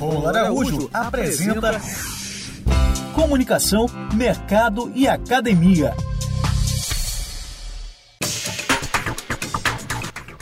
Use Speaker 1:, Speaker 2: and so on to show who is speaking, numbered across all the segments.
Speaker 1: Romulo Araújo apresenta Comunicação, Mercado e Academia.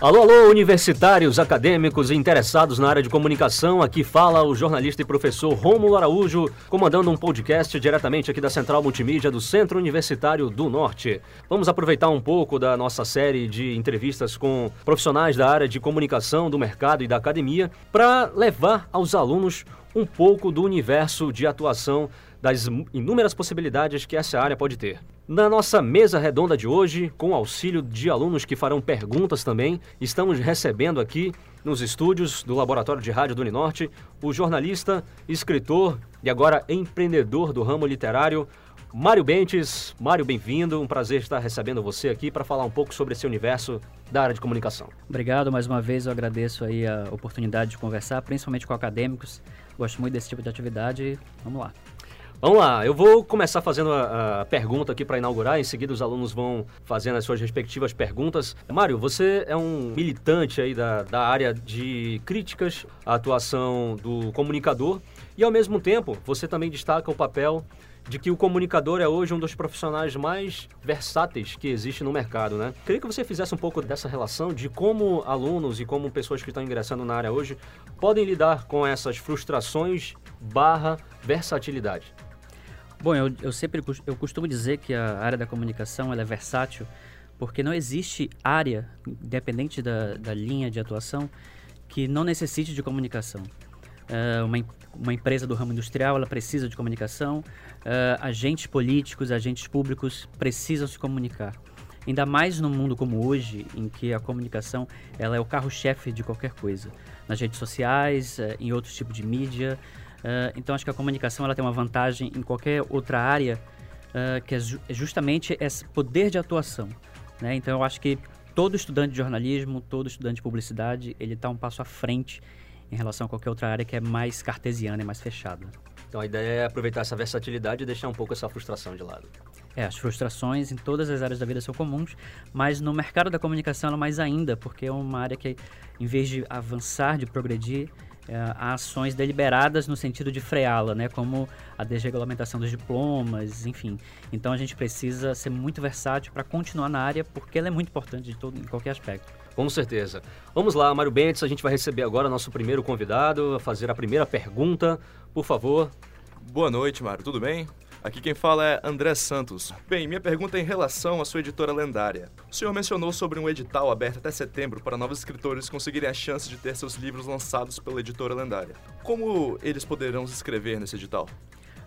Speaker 2: Alô, alô, universitários, acadêmicos e interessados na área de comunicação. Aqui fala o jornalista e professor Rômulo Araújo, comandando um podcast diretamente aqui da Central Multimídia do Centro Universitário do Norte. Vamos aproveitar um pouco da nossa série de entrevistas com profissionais da área de comunicação, do mercado e da academia para levar aos alunos um pouco do universo de atuação das inúmeras possibilidades que essa área pode ter. Na nossa mesa redonda de hoje, com auxílio de alunos que farão perguntas também, estamos recebendo aqui nos estúdios do Laboratório de Rádio do Uninorte o jornalista, escritor e agora empreendedor do ramo literário, Mário Bentes. Mário, bem-vindo. Um prazer estar recebendo você aqui para falar um pouco sobre esse universo da área de comunicação.
Speaker 3: Obrigado mais uma vez. Eu agradeço aí a oportunidade de conversar, principalmente com acadêmicos. Gosto muito desse tipo de atividade. Vamos lá.
Speaker 2: Vamos lá, eu vou começar fazendo a, a pergunta aqui para inaugurar, em seguida os alunos vão fazendo as suas respectivas perguntas. Mário, você é um militante aí da, da área de críticas à atuação do comunicador e, ao mesmo tempo, você também destaca o papel de que o comunicador é hoje um dos profissionais mais versáteis que existe no mercado, né? Queria que você fizesse um pouco dessa relação de como alunos e como pessoas que estão ingressando na área hoje podem lidar com essas frustrações barra versatilidade.
Speaker 3: Bom, eu, eu sempre eu costumo dizer que a área da comunicação é versátil porque não existe área, independente da, da linha de atuação, que não necessite de comunicação. Uh, uma, uma empresa do ramo industrial ela precisa de comunicação, uh, agentes políticos, agentes públicos precisam se comunicar. Ainda mais num mundo como hoje, em que a comunicação ela é o carro-chefe de qualquer coisa. Nas redes sociais, uh, em outros tipos de mídia, Uh, então acho que a comunicação ela tem uma vantagem em qualquer outra área uh, que é, ju é justamente esse poder de atuação. Né? Então eu acho que todo estudante de jornalismo, todo estudante de publicidade, ele está um passo à frente em relação a qualquer outra área que é mais cartesiana e mais fechada.
Speaker 2: Então a ideia é aproveitar essa versatilidade e deixar um pouco essa frustração de lado.
Speaker 3: É, as frustrações em todas as áreas da vida são comuns, mas no mercado da comunicação é mais ainda, porque é uma área que, em vez de avançar, de progredir, a ações deliberadas no sentido de freá-la, né, como a desregulamentação dos diplomas, enfim. Então a gente precisa ser muito versátil para continuar na área, porque ela é muito importante de todo, em qualquer aspecto.
Speaker 2: Com certeza. Vamos lá, Mário Bentes, a gente vai receber agora nosso primeiro convidado, a fazer a primeira pergunta. Por favor.
Speaker 4: Boa noite, Mário, tudo bem? Aqui quem fala é André Santos. Bem, minha pergunta é em relação à sua editora lendária. O senhor mencionou sobre um edital aberto até setembro para novos escritores conseguirem a chance de ter seus livros lançados pela editora lendária. Como eles poderão se inscrever nesse edital?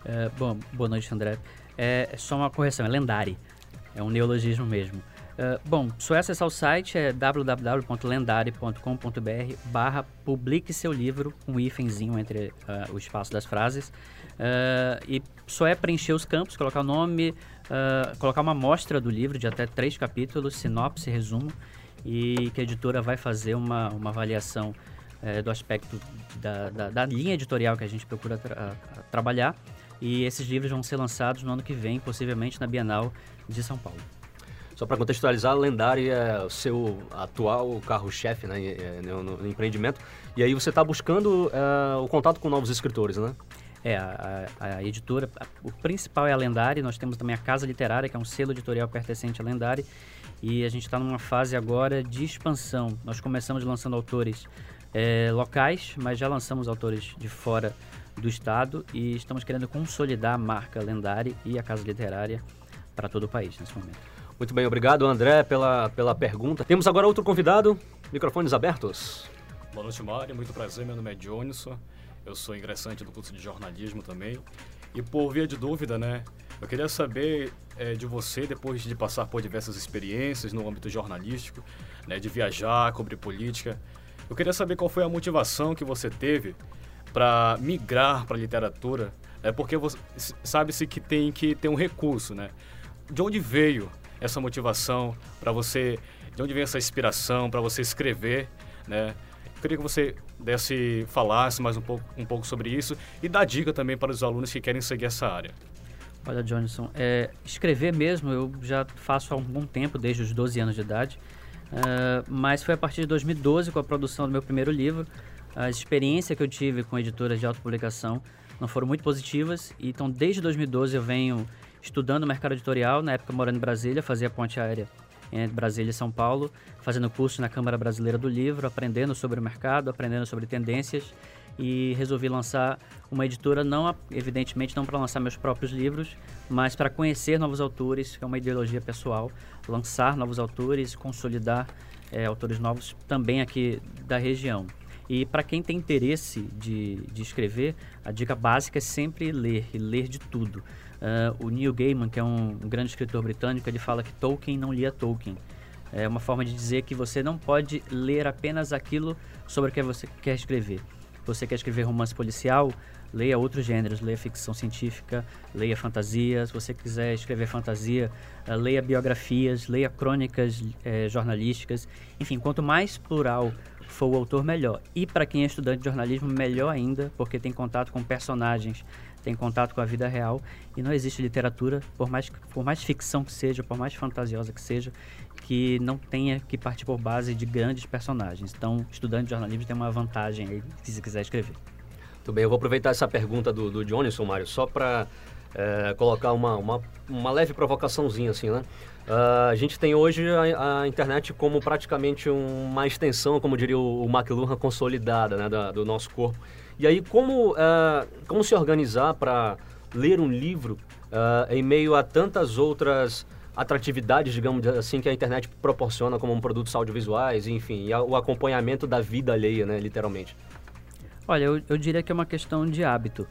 Speaker 3: É, bom, boa noite, André. É, é só uma correção, é lendário. É um neologismo mesmo. Uh, bom, só acessar o site é www.lendari.com.br barra publique seu livro, um hífenzinho entre uh, o espaço das frases. Uh, e só é preencher os campos, colocar o nome, colocar uma amostra do livro de até três capítulos, sinopse, resumo, e que a editora vai fazer uma, uma avaliação uh, do aspecto da, da, da, linha editorial que a gente procura tra trabalhar. E esses livros vão ser lançados no ano que vem, possivelmente na Bienal de São Paulo.
Speaker 2: Só para contextualizar, a Lendária é o seu atual carro-chefe né, no, no, empreendimento. E aí você está buscando uh, o contato com novos escritores, né?
Speaker 3: É, a, a editora, a, o principal é a Lendária, nós temos também a Casa Literária, que é um selo editorial pertencente à Lendária, e a gente está numa fase agora de expansão. Nós começamos lançando autores é, locais, mas já lançamos autores de fora do estado e estamos querendo consolidar a marca Lendária e a Casa Literária para todo o país nesse momento.
Speaker 2: Muito bem, obrigado André pela, pela pergunta. Temos agora outro convidado, microfones abertos.
Speaker 5: Boa noite, Mário, muito prazer, meu nome é Johnson. Eu sou ingressante do curso de jornalismo também. E por via de dúvida, né, eu queria saber é, de você, depois de passar por diversas experiências no âmbito jornalístico, né, de viajar, cobrir política, eu queria saber qual foi a motivação que você teve para migrar para a literatura, né, porque sabe-se que tem que ter um recurso, né? De onde veio essa motivação para você, de onde veio essa inspiração para você escrever, né? Eu queria que você desse, falasse mais um pouco, um pouco sobre isso e dá dica também para os alunos que querem seguir essa área.
Speaker 3: Olha, Johnson, é, escrever mesmo eu já faço há um bom tempo, desde os 12 anos de idade, uh, mas foi a partir de 2012, com a produção do meu primeiro livro, as experiências que eu tive com editoras de autopublicação não foram muito positivas. Então, desde 2012 eu venho estudando o mercado editorial, na época morando em Brasília, fazia ponte aérea entre Brasília e São Paulo, fazendo curso na Câmara Brasileira do Livro, aprendendo sobre o mercado, aprendendo sobre tendências e resolvi lançar uma editora não evidentemente não para lançar meus próprios livros, mas para conhecer novos autores, que é uma ideologia pessoal, lançar novos autores, consolidar é, autores novos também aqui da região. E para quem tem interesse de, de escrever, a dica básica é sempre ler, e ler de tudo. Uh, o Neil Gaiman, que é um, grande escritor britânico, ele fala que Tolkien não lia Tolkien. É uma forma de dizer que você não pode ler apenas aquilo sobre o que você quer escrever. Você quer escrever romance policial? Leia outros gêneros, leia ficção científica, leia fantasia. Se você quiser escrever fantasia, uh, leia biografias, leia crônicas uh, jornalísticas. Enfim, quanto mais plural for o autor, melhor. E para quem é estudante de jornalismo, melhor ainda, porque tem contato com personagens tem contato com a vida real e não existe literatura, por mais, por mais ficção que seja, por mais fantasiosa que seja, que não tenha que partir por base de grandes personagens. Então, estudante de jornalismo tem uma vantagem aí, se quiser escrever.
Speaker 2: Muito bem, eu vou aproveitar essa pergunta do, do Johnson, Mário, só para é, colocar uma, uma, uma, leve provocaçãozinha assim, né? Uh, a gente tem hoje a, a, internet como praticamente uma extensão, como diria o, o McLuhan, consolidada né, da, do nosso corpo. E aí, como, uh, como se organizar para ler um livro uh, em meio a tantas outras atratividades, digamos assim, que a internet proporciona como produtos audiovisuais, enfim, e a, o acompanhamento da vida alheia, né, literalmente?
Speaker 3: Olha, eu, eu diria que é uma questão de hábito,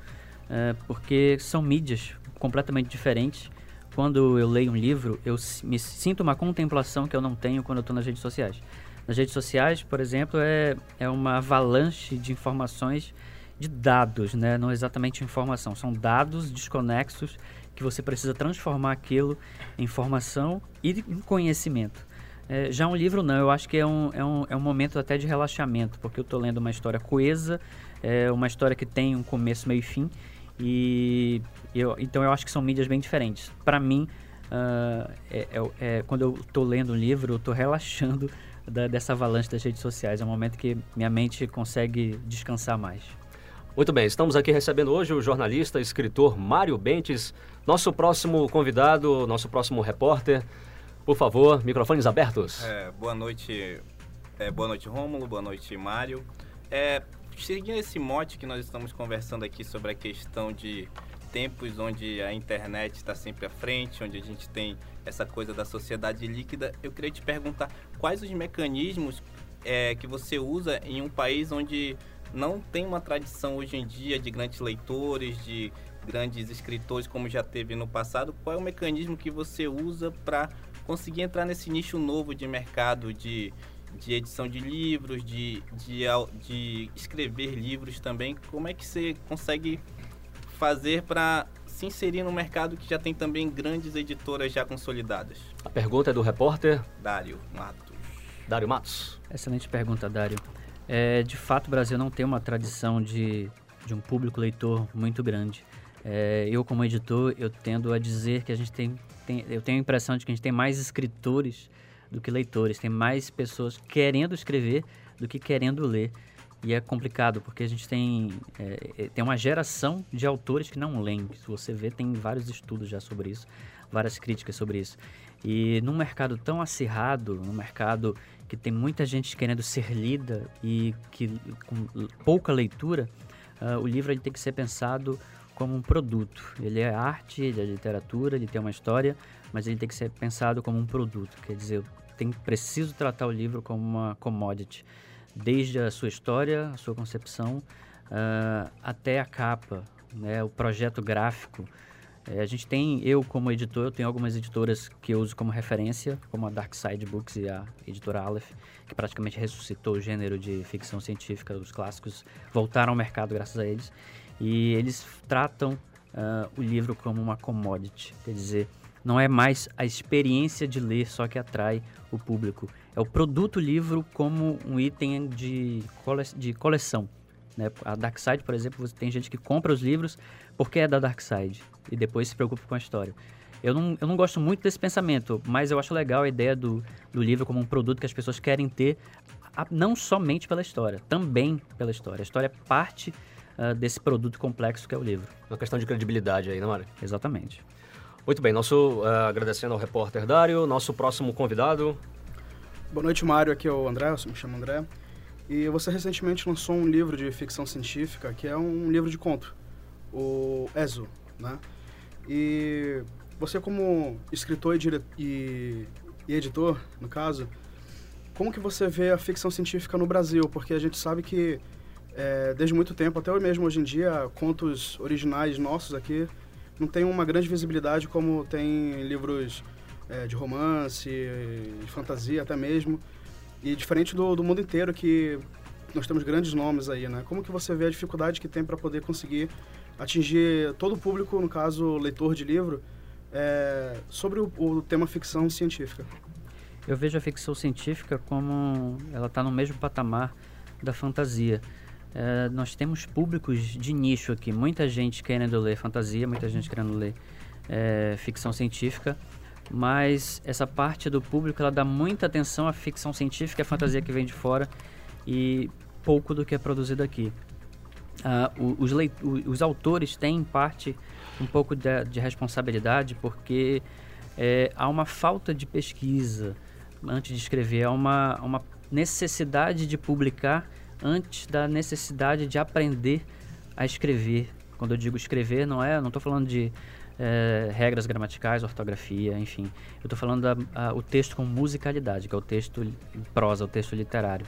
Speaker 3: é, porque são mídias completamente diferentes. Quando eu leio um livro, eu me sinto uma contemplação que eu não tenho quando eu estou nas redes sociais. Nas redes sociais, por exemplo, é, é uma avalanche de informações de dados, né? não exatamente informação, são dados desconexos que você precisa transformar aquilo em informação e em conhecimento. É, já um livro não, eu acho que é um, é um, é um momento até de relaxamento, porque eu estou lendo uma história coesa, é uma história que tem um começo, meio e fim, e eu, então eu acho que são mídias bem diferentes. Para mim, uh, é, é, é, quando eu estou lendo um livro, eu estou relaxando da, dessa avalanche das redes sociais, é um momento que minha mente consegue descansar mais.
Speaker 2: Muito bem, estamos aqui recebendo hoje o jornalista escritor Mário Bentes, nosso próximo convidado, nosso próximo repórter. Por favor, microfones abertos.
Speaker 6: É, boa noite, é, boa noite Rômulo, boa noite Mário. É, seguindo esse mote que nós estamos conversando aqui sobre a questão de tempos onde a internet está sempre à frente, onde a gente tem essa coisa da sociedade líquida, eu queria te perguntar quais os mecanismos é, que você usa em um país onde não tem uma tradição hoje em dia de grandes leitores, de grandes escritores como já teve no passado. Qual é o mecanismo que você usa para conseguir entrar nesse nicho novo de mercado de, de edição de livros, de, de, de escrever livros também? Como é que você consegue fazer para se inserir no mercado que já tem também grandes editoras já consolidadas?
Speaker 2: A pergunta é do repórter
Speaker 6: Dário Matos.
Speaker 2: Dário Matos.
Speaker 3: Excelente pergunta, Dário. É, de fato, o Brasil não tem uma tradição de, de um público leitor muito grande. É, eu, como editor, eu tendo a dizer que a gente tem, tem, eu tenho a impressão de que a gente tem mais escritores do que leitores, tem mais pessoas querendo escrever do que querendo ler. E é complicado, porque a gente tem, é, é tem uma geração de autores que não leem. Se você vê, tem vários estudos já sobre isso, várias críticas sobre isso. E num mercado tão acirrado, num mercado que tem muita gente querendo ser lida e que com pouca leitura, uh, o livro ele tem que ser pensado como um produto. Ele é arte, ele é literatura, ele tem uma história, mas ele tem que ser pensado como um produto. Quer dizer, eu tenho, preciso tratar o livro como uma commodity, desde a sua história, a sua concepção, uh, até a capa, né, o projeto gráfico. É, a gente tem, eu como editor, eu tenho algumas editoras que eu uso como referência, como a Dark Side Books e a editora Aleph, que praticamente ressuscitou o gênero de ficção científica, os clássicos voltaram ao mercado graças a eles. E eles tratam uh, o livro como uma commodity, quer dizer, não é mais a experiência de ler só que atrai o público, é o produto livro como um item de, cole de coleção. Né? A Dark Side, por exemplo, você tem gente que compra os livros porque é da Dark Side e depois se preocupa com a história. Eu não, eu não gosto muito desse pensamento, mas eu acho legal a ideia do, do livro como um produto que as pessoas querem ter a, não somente pela história, também pela história. A história é parte uh, desse produto complexo que é o livro.
Speaker 2: Uma questão de credibilidade aí, não é?
Speaker 3: Exatamente.
Speaker 2: Muito bem, nosso uh, agradecendo ao repórter Dário, nosso próximo convidado.
Speaker 7: Boa noite, Mário. Aqui é o André, eu me chamo André. E você recentemente lançou um livro de ficção científica, que é um livro de conto, o Ezo, né? E você como escritor e, e... e editor, no caso, como que você vê a ficção científica no Brasil? Porque a gente sabe que é, desde muito tempo, até mesmo hoje em dia, contos originais nossos aqui não tem uma grande visibilidade como tem livros é, de romance, de fantasia até mesmo. E diferente do, do mundo inteiro que nós temos grandes nomes aí, né? Como que você vê a dificuldade que tem para poder conseguir atingir todo o público, no caso leitor de livro, é, sobre o, o, tema ficção científica?
Speaker 3: Eu vejo a ficção científica como ela está no mesmo patamar da fantasia. É, nós temos públicos de nicho aqui, muita gente querendo ler fantasia, muita gente querendo ler é, ficção científica, mas essa parte do público ela dá muita atenção à ficção científica, à fantasia que vem de fora e pouco do que é produzido aqui. Uh, os, os, autores têm, em parte, um pouco de, de responsabilidade, porque é, há uma falta de pesquisa antes de escrever, há uma, uma necessidade de publicar antes da necessidade de aprender a escrever. Quando eu digo escrever, não é, não estou falando de é, regras gramaticais, ortografia, enfim. Eu estou falando da, a, o texto com musicalidade, que é o texto em prosa, o texto literário.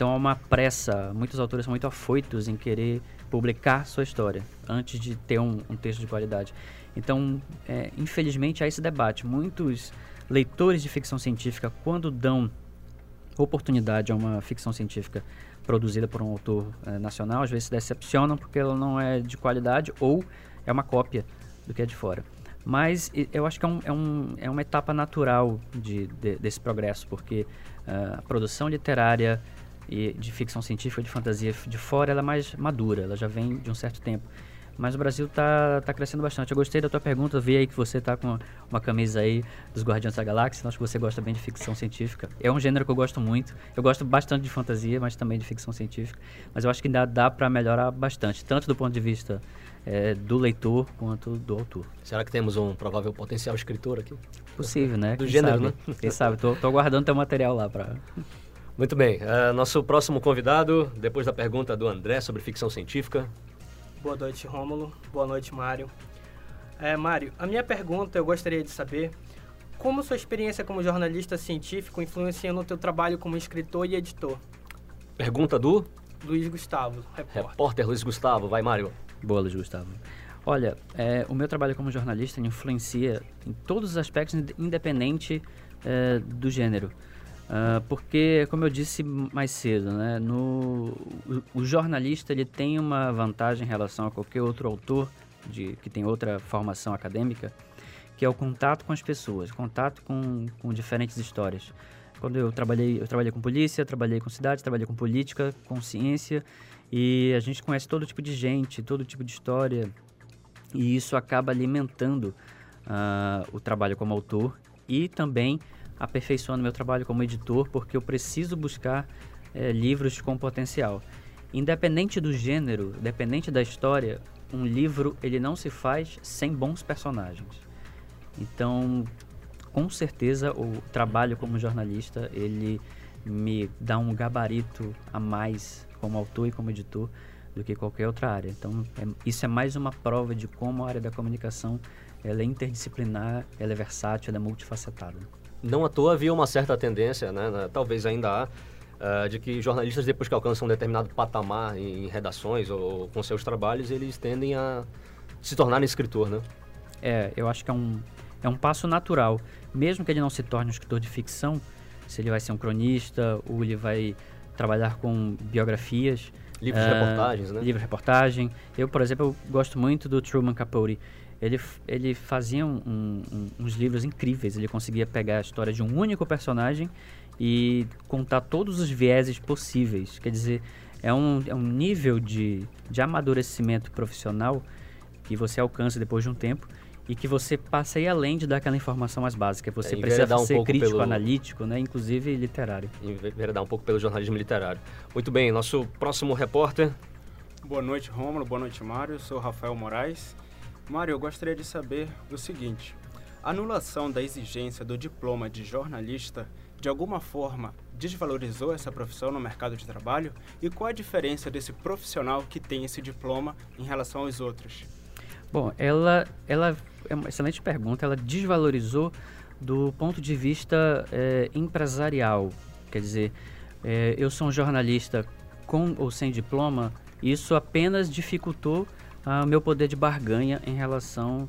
Speaker 3: Então há uma pressa, muitos autores são muito afoitos em querer publicar sua história antes de ter um, um texto de qualidade. Então, é, infelizmente, há esse debate. Muitos leitores de ficção científica, quando dão oportunidade a uma ficção científica produzida por um autor é, nacional, às vezes se decepcionam porque ela não é de qualidade ou é uma cópia do que é de fora. Mas eu acho que é, um, é, um, é uma etapa natural de, de, desse progresso, porque uh, a produção literária e de ficção científica, de fantasia de fora, ela é mais madura, ela já vem de um certo tempo. Mas o Brasil está tá crescendo bastante. Eu gostei da tua pergunta, vi aí que você está com uma camisa aí dos Guardiões da Galáxia. Acho que você gosta bem de ficção científica. É um gênero que eu gosto muito. Eu gosto bastante de fantasia, mas também de ficção científica. Mas eu acho que ainda dá para melhorar bastante, tanto do ponto de vista é, do leitor quanto do autor.
Speaker 2: Será que temos um provável potencial escritor aqui?
Speaker 3: Possível, né?
Speaker 2: Do Quem gênero,
Speaker 3: sabe?
Speaker 2: né?
Speaker 3: Quem sabe? Tô, tô aguardando teu material lá para...
Speaker 2: Muito bem. Uh, nosso próximo convidado, depois da pergunta do André sobre ficção científica.
Speaker 8: Boa noite, Rômulo. Boa noite, Mário. É, Mário, a minha pergunta eu gostaria de saber como sua experiência como jornalista científico influencia no teu trabalho como escritor e editor?
Speaker 2: Pergunta do?
Speaker 8: Luiz Gustavo, repórter.
Speaker 2: Repórter Luiz Gustavo, vai Mário.
Speaker 3: Boa, Luiz Gustavo. Olha, é, o meu trabalho como jornalista influencia em todos os aspectos, independente é, do gênero. Uh, porque, como eu disse mais cedo, né, no, o, o, jornalista ele tem uma vantagem em relação a qualquer outro autor de, que tem outra formação acadêmica, que é o contato com as pessoas, contato com, com diferentes histórias. Quando eu trabalhei, eu trabalhei com polícia, trabalhei com cidade, trabalhei com política, com ciência, e a gente conhece todo tipo de gente, todo tipo de história, e isso acaba alimentando uh, o trabalho como autor e também aperfeiçoando meu trabalho como editor, porque eu preciso buscar é, livros com potencial. Independente do gênero, independente da história, um livro ele não se faz sem bons personagens. Então, com certeza, o trabalho como jornalista ele me dá um gabarito a mais como autor e como editor do que qualquer outra área. Então, é, isso é mais uma prova de como a área da comunicação ela é interdisciplinar, ela é versátil, ela é multifacetada.
Speaker 2: Não à toa havia uma certa tendência, né, né talvez ainda há, uh, de que jornalistas, depois que alcançam um determinado patamar em, em redações ou, com seus trabalhos, eles tendem a se tornar escritor, né?
Speaker 3: É, eu acho que é um, é um passo natural. Mesmo que ele não se torne um escritor de ficção, se ele vai ser um cronista ou ele vai trabalhar com biografias.
Speaker 2: Livros de uh, reportagens, né?
Speaker 3: Livros de reportagem. Eu, por exemplo, eu gosto muito do Truman Capote ele, ele fazia um, um, uns livros incríveis. Ele conseguia pegar a história de um único personagem e contar todos os vieses possíveis. Quer dizer, é um, é um nível de, de amadurecimento profissional que você alcança depois de um tempo e que você passe aí além de dar aquela informação mais básica. Você
Speaker 2: É,
Speaker 3: precisa
Speaker 2: um
Speaker 3: ser crítico,
Speaker 2: pelo-
Speaker 3: analítico, né? inclusive literário.
Speaker 2: Enveredar um pouco pelo jornalismo literário. Muito bem, nosso próximo repórter.
Speaker 9: Boa noite, Rômulo. Boa noite, Mário. Sou Rafael Moraes. Mário, eu gostaria de saber o seguinte: a anulação da exigência do diploma de jornalista de alguma forma desvalorizou essa profissão no mercado de trabalho? E qual a diferença desse profissional que tem esse diploma em relação aos outros?
Speaker 3: Bom, ela, ela é uma excelente pergunta. Ela desvalorizou do ponto de vista eh, empresarial. Quer dizer, eh, eu sou um jornalista com ou sem diploma, isso apenas dificultou o meu poder de barganha em relação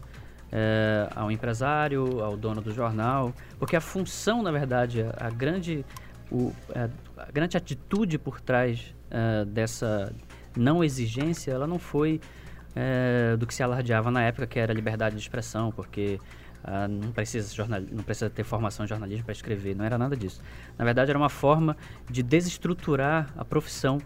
Speaker 3: eh, ao empresário, ao dono do jornal, porque a função, na verdade, a, grande, o, a, grande atitude por trás ah, dessa não exigência, ela não foi eh, do que se alardeava na época, que era liberdade de expressão, porque ah, não, precisa jornal, não precisa ter formação em jornalismo para escrever, não era nada disso. Na verdade, era uma forma de desestruturar a profissão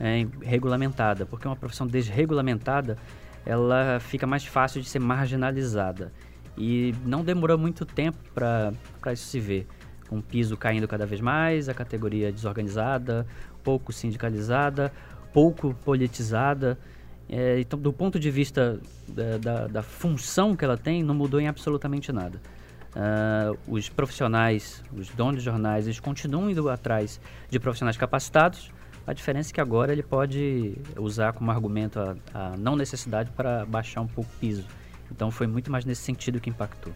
Speaker 3: eh, regulamentada, porque uma profissão desregulamentada, ela fica mais fácil de ser marginalizada. E não demorou muito tempo para isso se ver. Com o piso caindo cada vez mais, a categoria desorganizada, pouco sindicalizada, pouco politizada. É, então, do ponto de vista da, da, da função que ela tem, não mudou em absolutamente nada. Ah, os profissionais, os donos de jornais, eles continuam indo atrás de profissionais capacitados. A diferença é que agora ele pode usar como argumento a, a não necessidade para baixar um pouco o piso. Então foi muito mais nesse sentido que impactou.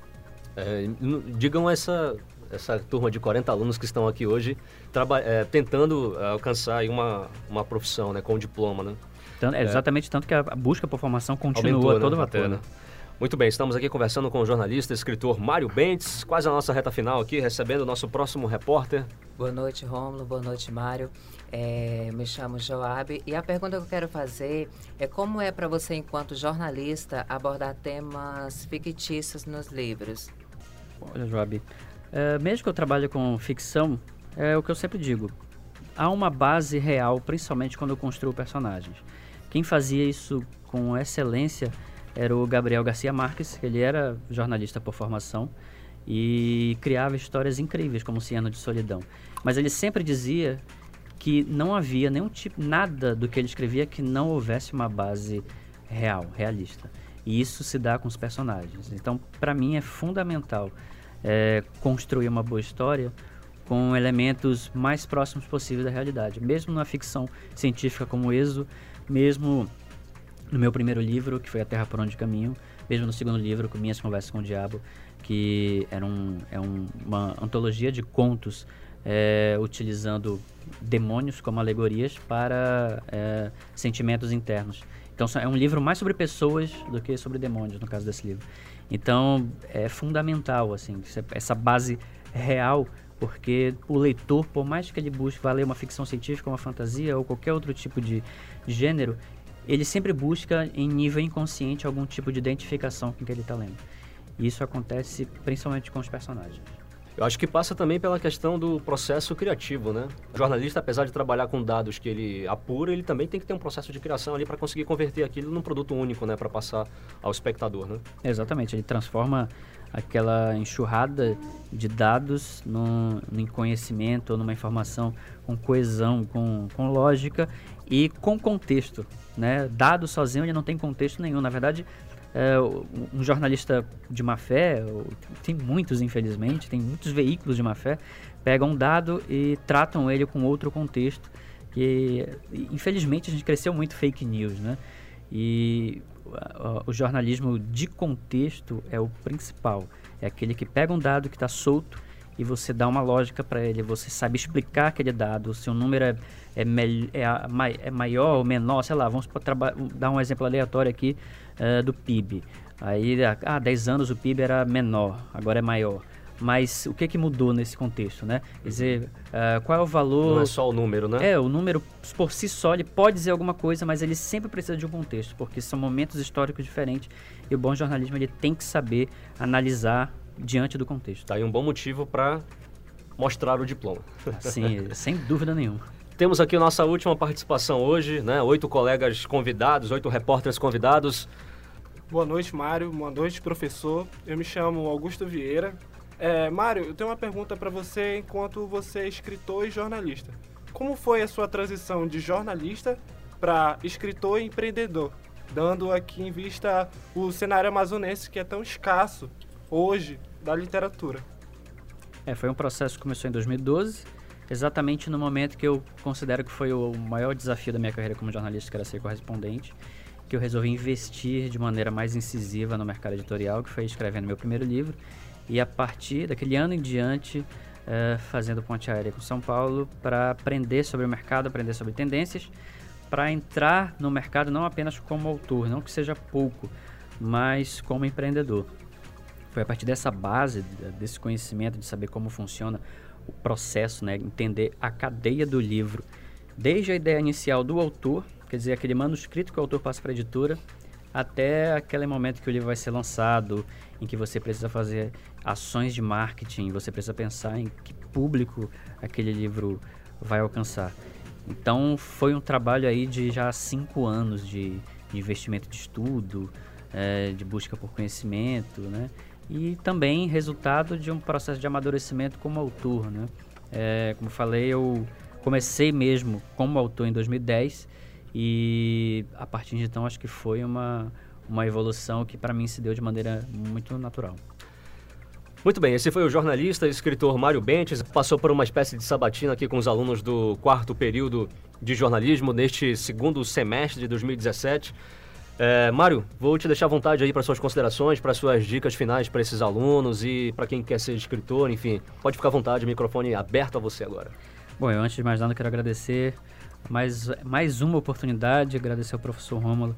Speaker 2: É, digam essa, essa turma de 40 alunos que estão aqui hoje é, tentando alcançar uma, uma profissão né, com diploma, né?
Speaker 3: Tanto- é exatamente tanto que a busca por formação continua
Speaker 2: Aumentou,
Speaker 3: a
Speaker 2: né?
Speaker 3: todo
Speaker 2: Até,
Speaker 3: vapor.
Speaker 2: né?
Speaker 3: né?
Speaker 2: Muito bem, estamos aqui conversando com o jornalista e escritor Mário Bentes, quase a nossa reta final aqui, recebendo o nosso próximo repórter.
Speaker 10: Boa noite, Rômulo. Boa noite, Mário. É, me chamo Joab e a pergunta que eu quero fazer é como é para você, enquanto jornalista, abordar temas fictícios nos livros?
Speaker 3: Olha, Joab, é, mesmo que eu trabalhe com ficção, é o que eu sempre digo. Há uma base real, principalmente quando eu construo personagens. Quem fazia isso com excelência era o Gabriel Garcia Marques, que ele era jornalista por formação e criava histórias incríveis como Ciano de Solidão. Mas ele sempre dizia que não havia nenhum tipo, nada do que ele escrevia que não houvesse uma base real, realista. E isso se dá com os personagens. Então, para mim, é fundamental é, construir uma boa história com elementos mais próximos possíveis da realidade. Mesmo na ficção científica como Exo, mesmo no meu primeiro livro, que foi A Terra por Onde Caminho, mesmo no segundo livro, com Minhas Conversas com o Diabo, que era um, é um, uma antologia de contos é, utilizando demônios como alegorias para é, sentimentos internos. Então é um livro mais sobre pessoas do que sobre demônios, no caso desse livro. Então é fundamental assim essa base real, porque o leitor, por mais que ele busque vai ler uma ficção científica, uma fantasia ou qualquer outro tipo de gênero, ele sempre busca em nível inconsciente algum tipo de identificação com o que ele está lendo. E isso acontece principalmente com os personagens.
Speaker 2: Eu acho que passa também pela questão do processo criativo, né? O jornalista, apesar de trabalhar com dados que ele apura, ele também tem que ter um processo de criação ali para conseguir converter aquilo num produto único, né? Para passar ao espectador, né?
Speaker 3: Exatamente, ele transforma aquela enxurrada de dados num, num conhecimento ou numa informação com coesão, com, com lógica e com contexto, né? Dado sozinho ele não tem contexto nenhum, na verdade é, um jornalista de má fé, tem muitos infelizmente, tem muitos veículos de má fé, pegam um dado e tratam ele com outro contexto. Que infelizmente a gente cresceu muito fake news, né? E o jornalismo de contexto é o principal. É aquele que pega um dado que está solto e você dá uma lógica para ele, você sabe explicar aquele dado, se o número é, é, é, é maior ou menor, sei lá, vamos dar um exemplo aleatório aqui uh, do PIB. Aí, há 10 anos o PIB era menor, agora é maior. Mas o que, que mudou nesse contexto, né? Quer dizer, uh, qual é o valor...
Speaker 2: Não é só o número, né?
Speaker 3: É, o número por si só ele pode dizer alguma coisa, mas ele sempre precisa de um contexto, porque são momentos históricos diferentes e o bom jornalismo ele tem que saber analisar diante do contexto.
Speaker 2: Tá aí um bom motivo para mostrar o diploma.
Speaker 3: Sim, sem dúvida nenhuma.
Speaker 2: Temos aqui a nossa última participação hoje, né? Oito colegas convidados, oito repórteres convidados.
Speaker 9: Boa noite, Mário. Boa noite, professor. Eu me chamo Augusto Vieira. É, Mário, eu tenho uma pergunta para você enquanto você é escritor e jornalista. Como foi a sua transição de jornalista para escritor e empreendedor? Dando aqui em vista o cenário amazonense que é tão escasso hoje da literatura.
Speaker 3: É, foi um processo que começou em 2012, exatamente no momento que eu considero que foi o maior desafio da minha carreira como jornalista, que era ser correspondente, que eu resolvi investir de maneira mais incisiva no mercado editorial, que foi escrevendo meu primeiro livro, e a partir daquele ano em diante, é, fazendo ponte aérea com São Paulo, para aprender sobre o mercado, aprender sobre tendências, para entrar no mercado não apenas como autor, não que seja pouco, mas como empreendedor. Foi a partir dessa base, desse conhecimento de saber como funciona o processo, né, entender a cadeia do livro, desde a ideia inicial do autor, quer dizer, aquele manuscrito que o autor passa para a editora, até aquele momento que o livro vai ser lançado, em que você precisa fazer ações de marketing, você precisa pensar em que público aquele livro vai alcançar. Então foi um trabalho aí de já cinco anos de, de investimento de estudo, é, de busca por conhecimento, né? E também resultado de um processo de amadurecimento como autor, né? É, como falei, eu comecei mesmo como autor em 2010 e a partir de então acho que foi uma, uma evolução que para mim se deu de maneira muito natural.
Speaker 2: Muito bem, esse foi o jornalista e escritor Mário Bentes, passou por uma espécie de sabatina aqui com os alunos do quarto período de jornalismo neste segundo semestre de 2017. É, Mário, vou te deixar à vontade aí para suas considerações, para suas dicas finais para esses alunos e para quem quer ser escritor, enfim. Pode ficar à vontade, microfone aberto a você agora.
Speaker 3: Bom, eu antes de mais nada quero agradecer mais, mais uma oportunidade, agradecer ao professor Rômulo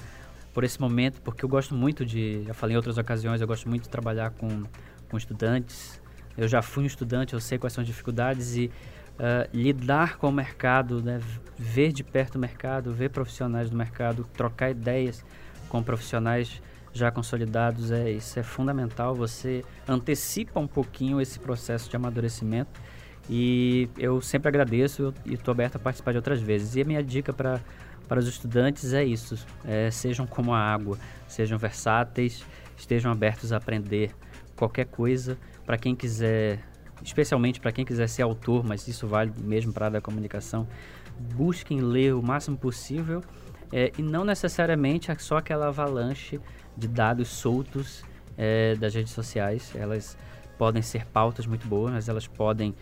Speaker 3: por esse momento, porque eu gosto muito de, já falei em outras ocasiões, eu gosto muito de trabalhar com, com estudantes. Eu já fui um estudante, eu sei quais são as dificuldades e uh, lidar com o mercado, né, ver de perto o mercado, ver profissionais do mercado, trocar ideias com profissionais já consolidados, é, isso é fundamental. Você antecipa um pouquinho esse processo de amadurecimento e eu sempre agradeço e estou aberto a participar de outras vezes. E a minha dica para para os estudantes é isso: é, sejam como a água, sejam versáteis, estejam abertos a aprender qualquer coisa. Para quem quiser, especialmente para quem quiser ser autor, mas isso vale mesmo para a da comunicação, busquem ler o máximo possível é, e não necessariamente é só aquela avalanche de dados soltos é, das redes sociais. Elas podem ser pautas muito boas, mas elas podem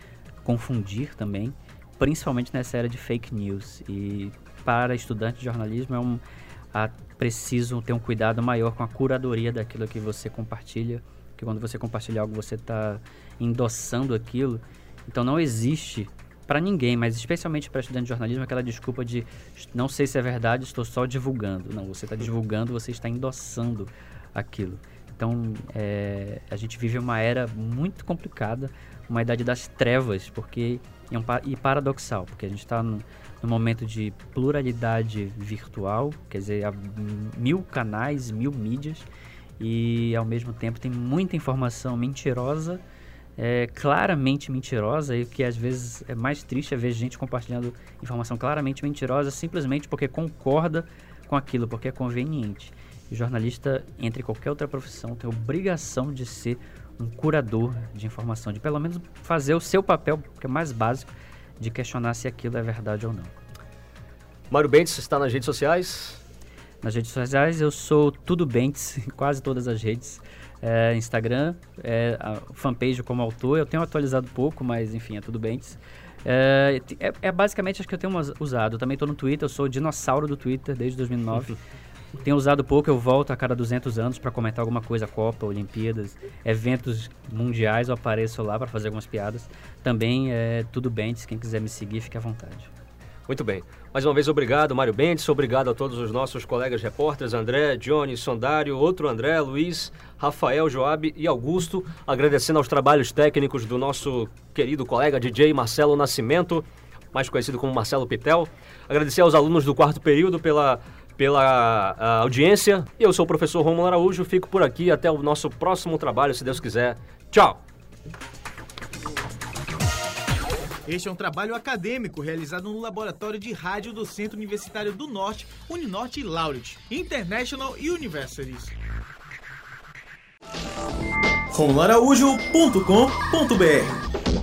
Speaker 3: confundir também, principalmente nessa era de fake news. E para estudantes de jornalismo é um a, preciso ter um cuidado maior com a curadoria daquilo que você compartilha, que quando você compartilha algo você está endossando aquilo. Então não existe para ninguém, mas especialmente para estudante de jornalismo, aquela desculpa de não sei se é verdade, estou só divulgando. Não, você está divulgando, você está endossando aquilo. Então, é, a gente vive uma era muito complicada, uma idade das trevas, porque é um, e paradoxal, porque a gente está no, no, momento de pluralidade virtual, quer dizer, há mil canais, mil mídias, e ao mesmo tempo tem muita informação mentirosa é, claramente mentirosa e o que às vezes é mais triste é ver gente compartilhando informação claramente mentirosa simplesmente porque concorda com aquilo, porque é conveniente. o jornalista, entre qualquer outra profissão, tem obrigação de ser um curador de informação, de pelo menos fazer o seu papel, que é mais básico, de questionar se aquilo é verdade ou não.
Speaker 2: Mário Bentes está nas redes sociais?
Speaker 3: Nas redes sociais eu sou Tudo Bentes, em quase todas as redes é, Instagram, é, fanpage como autor. Eu tenho atualizado pouco, mas enfim, é tudo bem. É, é, é, basicamente acho que eu tenho usado. Eu também estou no Twitter, eu sou o dinossauro do Twitter desde 2009. tenho usado pouco, eu volto a cada 200 anos para comentar alguma coisa, Copa, Olimpíadas, eventos mundiais, eu apareço lá para fazer algumas piadas. Também é tudo bem, quem quiser me seguir, fique à vontade.
Speaker 2: Muito bem. Mais uma vez, obrigado, Mário Bentes. Obrigado a todos os nossos colegas repórteres, André, Johnny, Sondário, outro André, Luiz, Rafael, Joab e Augusto. Agradecendo aos trabalhos técnicos do nosso querido colega DJ Marcelo Nascimento, mais conhecido como Marcelo Pitel. Agradecer aos alunos do quarto período pela, pela audiência. Eu sou o professor Romulo Araújo. Fico por aqui até o nosso próximo trabalho, se Deus quiser. Tchau!
Speaker 1: Este é um trabalho acadêmico realizado no laboratório de rádio do Centro Universitário do Norte, Uninorte e Laureate, International Universities. RomuloAraújo.com.br